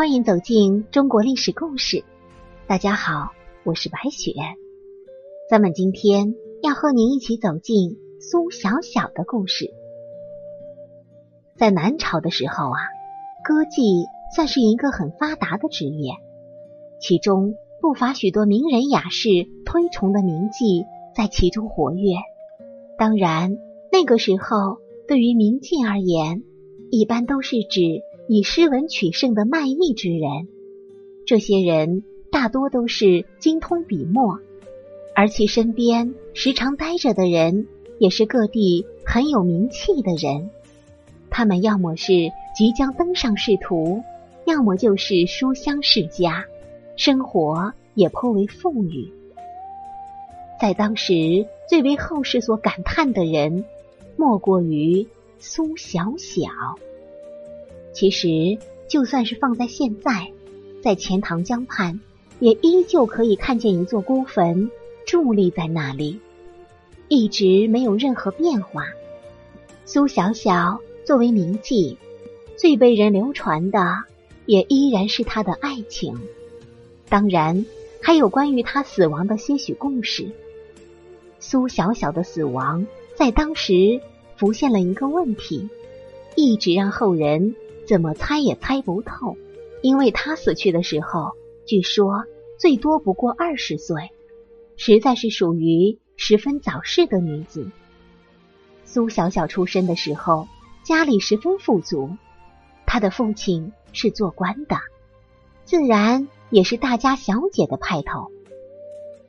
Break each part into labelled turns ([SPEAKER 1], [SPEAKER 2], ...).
[SPEAKER 1] 欢迎走进中国历史故事。大家好，我是白雪。咱们今天要和您一起走进苏小小的故事。在南朝的时候啊，歌妓算是一个很发达的职业，其中不乏许多名人雅士推崇的名妓在其中活跃。当然，那个时候对于名妓而言，一般都是指。以诗文取胜的卖艺之人，这些人大多都是精通笔墨，而其身边时常待着的人也是各地很有名气的人。他们要么是即将登上仕途，要么就是书香世家，生活也颇为富裕。在当时最为后世所感叹的人，莫过于苏小小。其实，就算是放在现在，在钱塘江畔，也依旧可以看见一座孤坟伫立在那里，一直没有任何变化。苏小小作为名妓，最被人流传的也依然是她的爱情，当然还有关于她死亡的些许故事。苏小小的死亡在当时浮现了一个问题，一直让后人。怎么猜也猜不透，因为她死去的时候，据说最多不过二十岁，实在是属于十分早逝的女子。苏小小出生的时候，家里十分富足，她的父亲是做官的，自然也是大家小姐的派头。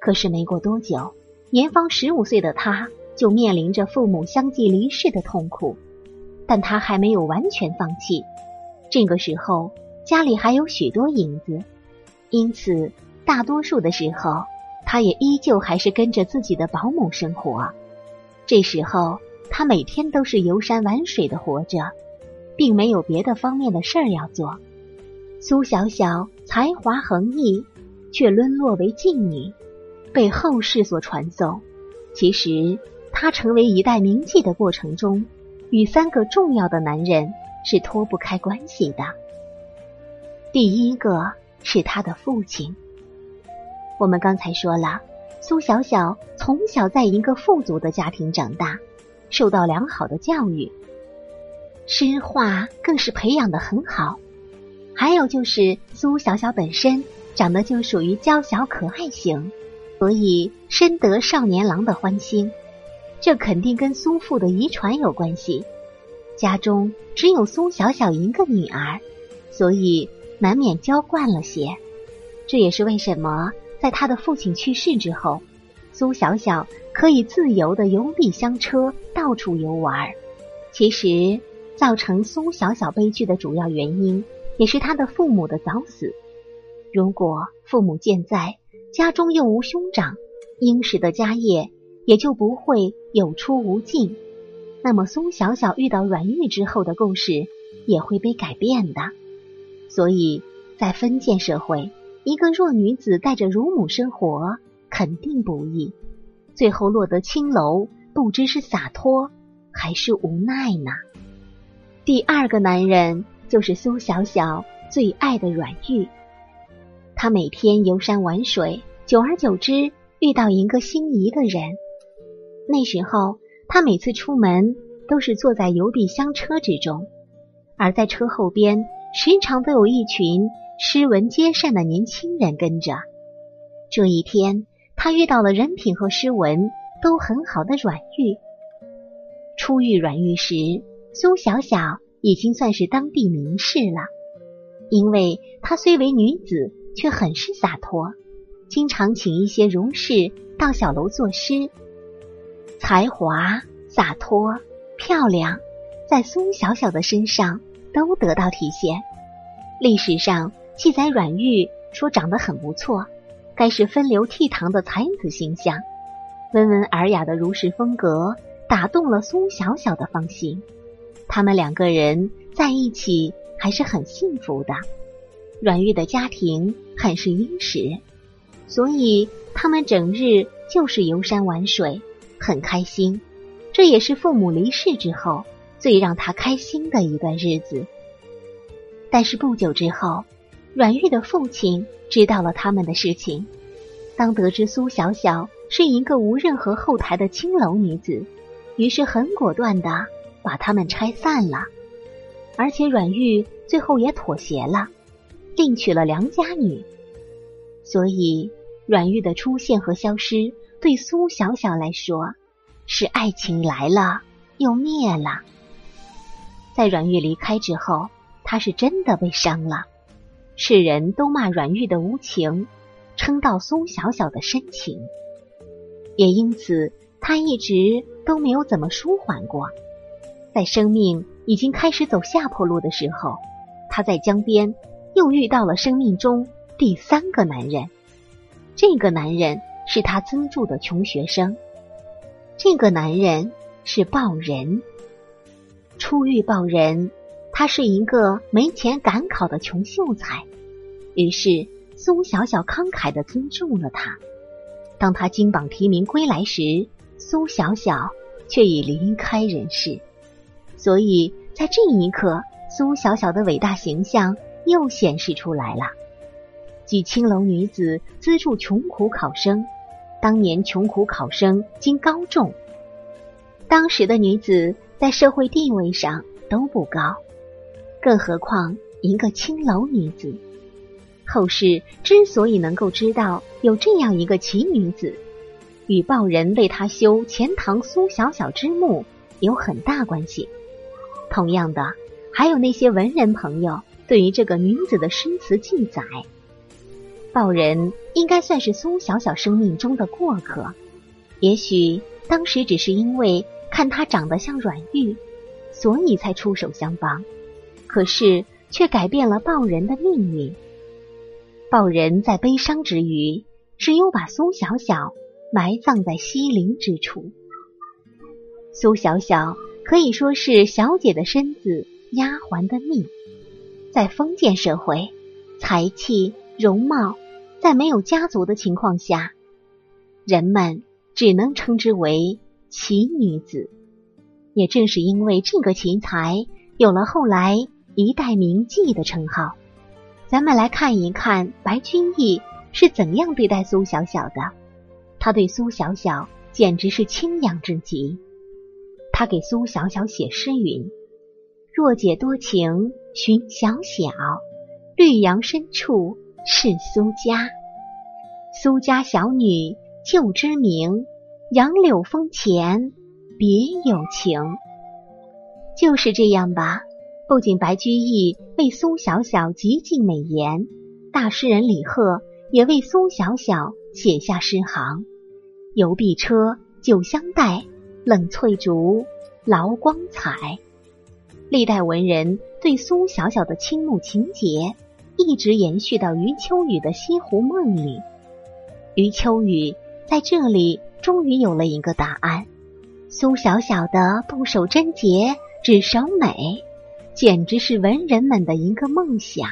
[SPEAKER 1] 可是没过多久，年方十五岁的她就面临着父母相继离世的痛苦，但她还没有完全放弃。这个时候家里还有许多银子，因此大多数的时候，他也依旧还是跟着自己的保姆生活。这时候他每天都是游山玩水的活着，并没有别的方面的事儿要做。苏小小才华横溢，却沦落为妓女，被后世所传颂。其实她成为一代名妓的过程中，与三个重要的男人。是脱不开关系的。第一个是他的父亲。我们刚才说了，苏小小从小在一个富足的家庭长大，受到良好的教育，诗画更是培养的很好。还有就是苏小小本身长得就属于娇小可爱型，所以深得少年郎的欢心。这肯定跟苏父的遗传有关系。家中只有苏小小一个女儿，所以难免娇惯了些。这也是为什么在他的父亲去世之后，苏小小可以自由的游历香车，到处游玩。其实，造成苏小小悲剧的主要原因，也是他的父母的早死。如果父母健在，家中又无兄长，殷实的家业也就不会有出无进。那么，苏小小遇到阮玉之后的故事也会被改变的。所以在封建社会，一个弱女子带着乳母生活肯定不易，最后落得青楼，不知是洒脱还是无奈呢。第二个男人就是苏小小最爱的阮玉，他每天游山玩水，久而久之遇到一个心仪的人，那时候。他每次出门都是坐在邮币香车之中，而在车后边时常都有一群诗文皆善的年轻人跟着。这一天，他遇到了人品和诗文都很好的阮玉。初遇阮玉时，苏小小已经算是当地名士了，因为她虽为女子，却很是洒脱，经常请一些儒士到小楼作诗。才华、洒脱、漂亮，在苏小小的身上都得到体现。历史上记载，阮玉说长得很不错，该是风流倜傥的才子形象。温文尔雅的儒士风格打动了苏小小的芳心。他们两个人在一起还是很幸福的。阮玉的家庭很是殷实，所以他们整日就是游山玩水。很开心，这也是父母离世之后最让他开心的一段日子。但是不久之后，阮玉的父亲知道了他们的事情。当得知苏小小是一个无任何后台的青楼女子，于是很果断的把他们拆散了。而且阮玉最后也妥协了，另娶了良家女。所以阮玉的出现和消失，对苏小小来说，是爱情来了又灭了。在阮玉离开之后，他是真的被伤了。世人都骂阮玉的无情。称道苏小小的深情，也因此他一直都没有怎么舒缓过。在生命已经开始走下坡路的时候，他在江边又遇到了生命中第三个男人。这个男人是他资助的穷学生，这个男人是报人。初遇报人，他是一个没钱赶考的穷秀才，于是。苏小小慷慨的资助了他。当他金榜题名归来时，苏小小却已离开人世。所以在这一刻，苏小小的伟大形象又显示出来了。举青楼女子资助穷苦考生，当年穷苦考生经高中，当时的女子在社会地位上都不高，更何况一个青楼女子。后世之所以能够知道有这样一个奇女子，与报人为她修钱塘苏小小之墓有很大关系。同样的，还有那些文人朋友对于这个女子的诗词记载。报人应该算是苏小小生命中的过客，也许当时只是因为看她长得像阮玉，所以才出手相帮，可是却改变了报人的命运。报人在悲伤之余，只有把苏小小埋葬在西陵之处。苏小小可以说是小姐的身子，丫鬟的命。在封建社会，才气、容貌在没有家族的情况下，人们只能称之为奇女子。也正是因为这个奇才，有了后来一代名妓的称号。咱们来看一看白居易是怎样对待苏小小的。他对苏小小简直是倾仰至极。他给苏小小写诗云：“若解多情寻小小，绿杨深处是苏家。苏家小女旧知名，杨柳风前别有情。”就是这样吧。不仅白居易为苏小小极尽美言，大诗人李贺也为苏小小写下诗行：“游碧车，酒香待，冷翠竹，劳光彩。”历代文人对苏小小的倾慕情节，一直延续到余秋雨的《西湖梦》里。余秋雨在这里终于有了一个答案：苏小小的不守贞洁，只守美。简直是文人们的一个梦想。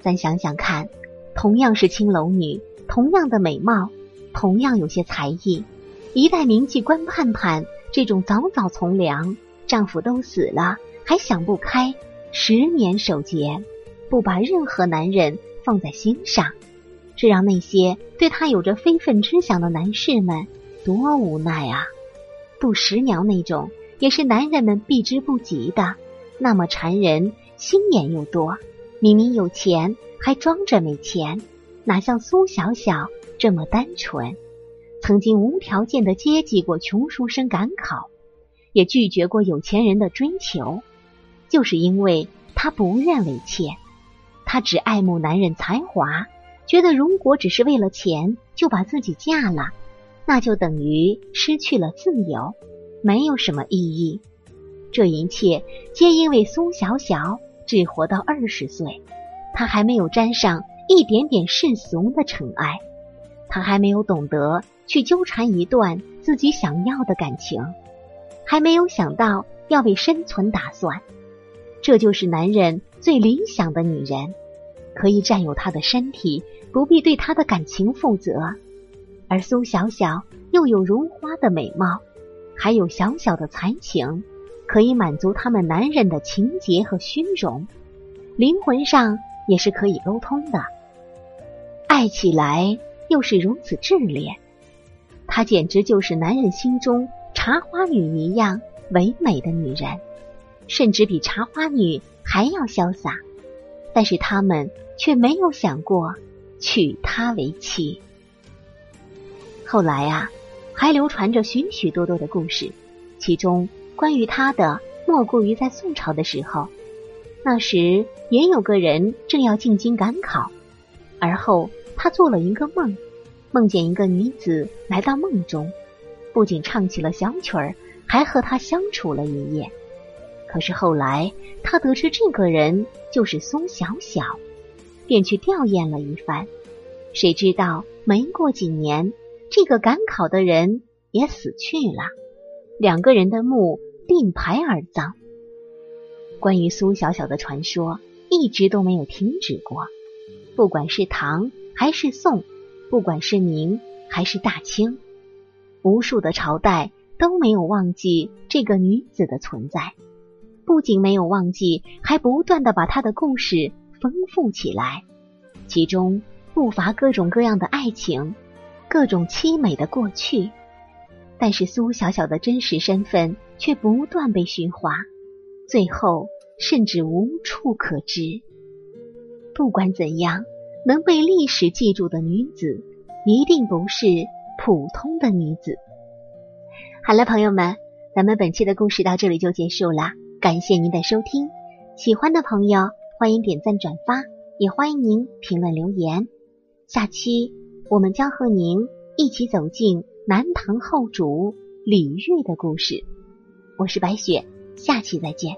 [SPEAKER 1] 咱想想看，同样是青楼女，同样的美貌，同样有些才艺，一代名妓关盼盼这种早早从良，丈夫都死了还想不开，十年守节，不把任何男人放在心上，这让那些对她有着非分之想的男士们多无奈啊！杜十娘那种，也是男人们避之不及的。那么缠人，心眼又多，明明有钱还装着没钱，哪像苏小小这么单纯？曾经无条件的接济过穷书生赶考，也拒绝过有钱人的追求，就是因为她不愿为妾，她只爱慕男人才华，觉得如果只是为了钱就把自己嫁了，那就等于失去了自由，没有什么意义。这一切皆因为苏小小只活到二十岁，她还没有沾上一点点世俗的尘埃，她还没有懂得去纠缠一段自己想要的感情，还没有想到要为生存打算。这就是男人最理想的女人，可以占有他的身体，不必对他的感情负责。而苏小小又有如花的美貌，还有小小的才情。可以满足他们男人的情节和虚荣，灵魂上也是可以沟通的，爱起来又是如此炽烈。她简直就是男人心中茶花女一样唯美的女人，甚至比茶花女还要潇洒。但是他们却没有想过娶她为妻。后来啊，还流传着许许多多的故事，其中关于她的，莫过于在宋朝的时候，那时也有个人正要进京赶考，而后他做了一个梦，梦见一个女子来到梦中，不仅唱起了小曲儿，还和他相处了一夜。可是后来，他得知这个人就是苏小小，便去吊唁了一番。谁知道没过几年，这个赶考的人也死去了，两个人的墓并排而葬。关于苏小小的传说一直都没有停止过，不管是唐还是宋，不管是明还是大清，无数的朝代都没有忘记这个女子的存在。不仅没有忘记，还不断的把他的故事丰富起来，其中不乏各种各样的爱情，各种凄美的过去。但是苏小小的真实身份却不断被虚化，最后甚至无处可知。不管怎样，能被历史记住的女子，一定不是普通的女子。好了，朋友们，咱们本期的故事到这里就结束了。感谢您的收听，喜欢的朋友欢迎点赞转发，也欢迎您评论留言。下期我们将和您一起走进南唐后主李煜的故事。我是白雪，下期再见。